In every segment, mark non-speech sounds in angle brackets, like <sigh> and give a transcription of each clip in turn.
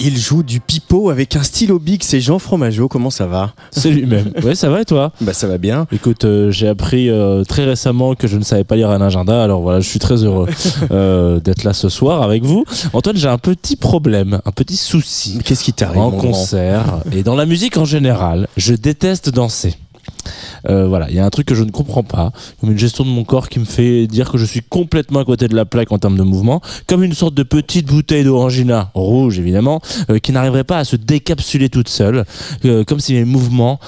Il joue du pipeau avec un stylo big, c'est Jean Fromageau, comment ça va C'est lui-même. Ouais, ça va et toi Bah ça va bien. Écoute, euh, j'ai appris euh, très récemment que je ne savais pas lire un agenda, alors voilà, je suis très heureux <laughs> euh, d'être là ce soir avec vous. Antoine, j'ai un petit problème, un petit souci. Qu'est-ce qui t'arrive En concert et dans la musique en général, je déteste danser. Euh, voilà, il y a un truc que je ne comprends pas, comme une gestion de mon corps qui me fait dire que je suis complètement à côté de la plaque en termes de mouvement, comme une sorte de petite bouteille d'orangina, rouge évidemment, euh, qui n'arriverait pas à se décapsuler toute seule, euh, comme si mes mouvements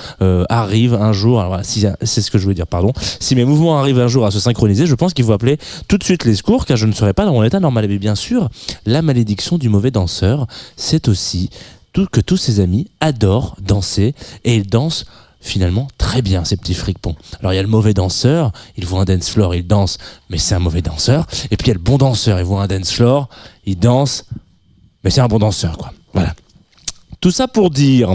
arrivent un jour, alors c'est ce que je voulais dire, pardon, si mes mouvements arrivent un jour à se synchroniser, je pense qu'il faut appeler tout de suite les secours, car je ne serai pas dans mon état normal. Mais bien sûr, la malédiction du mauvais danseur, c'est aussi que tous ses amis adorent danser, et ils dansent finalement très bien ces petits fricpons. Alors il y a le mauvais danseur, il voit un dance floor, il danse, mais c'est un mauvais danseur. Et puis il y a le bon danseur, il voit un dance floor, il danse, mais c'est un bon danseur quoi. Voilà. Tout ça pour dire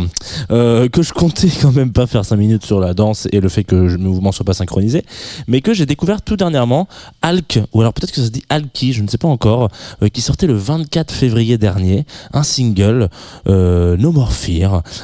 euh, que je comptais <laughs> quand même pas faire 5 minutes sur la danse et le fait que mes mouvements soient pas synchronisés, mais que j'ai découvert tout dernièrement Alk, ou alors peut-être que ça se dit Alki, je ne sais pas encore, euh, qui sortait le 24 février dernier, un single, euh, No More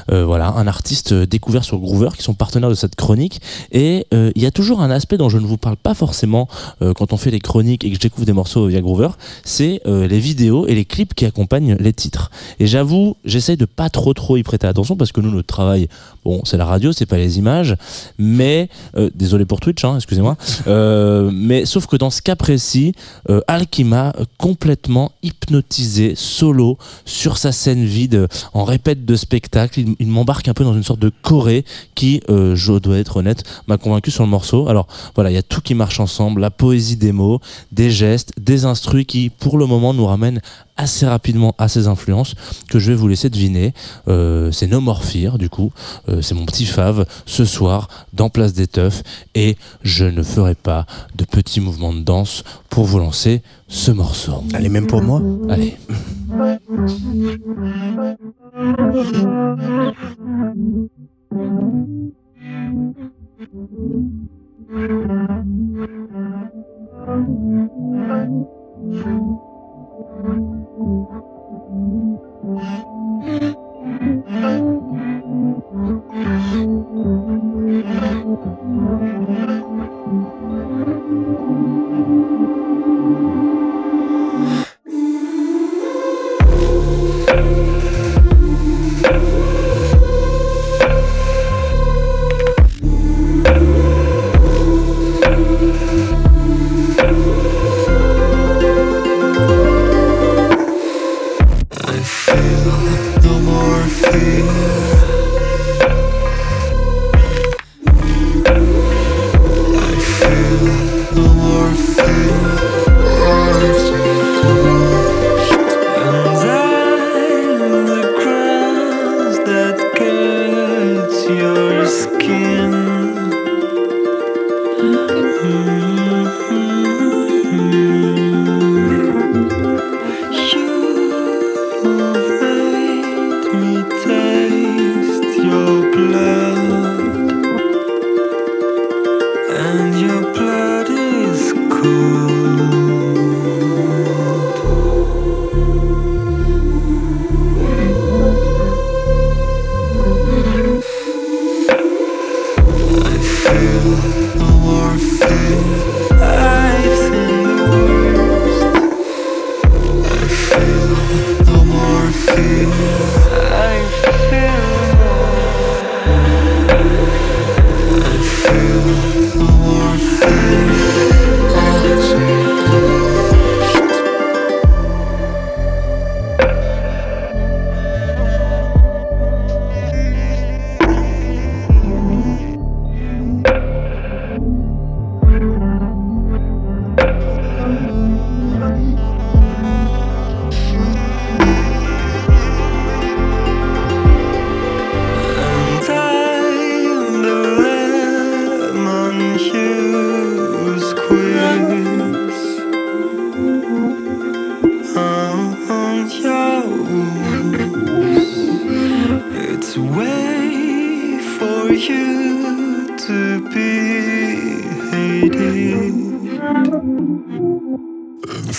voilà, un artiste découvert sur Groover, qui sont partenaires de cette chronique, et il y a toujours un aspect dont je ne vous parle pas forcément quand on fait les chroniques et que je découvre des morceaux via Groover, c'est les vidéos et les clips qui accompagnent les titres. Et j'avoue, j'essaye de pas trop trop y prêter attention parce que nous, notre travail, bon, c'est la radio, c'est pas les images, mais euh, désolé pour Twitch, hein, excusez-moi. Euh, mais sauf que dans ce cas précis, euh, Al qui m'a complètement hypnotisé solo sur sa scène vide euh, en répète de spectacle. Il, m'embarque un peu dans une sorte de choré qui, je dois être honnête, m'a convaincu sur le morceau. Alors voilà, il y a tout qui marche ensemble, la poésie des mots, des gestes, des instrus qui, pour le moment, nous ramènent assez rapidement à ces influences que je vais vous laisser deviner. Euh, c'est No More Fear, du coup. Euh, c'est mon petit fave ce soir dans Place des Teufs et je ne ferai pas de petits mouvements de danse pour vous lancer ce morceau. Allez, même pour moi Allez.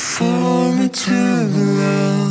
for me to love.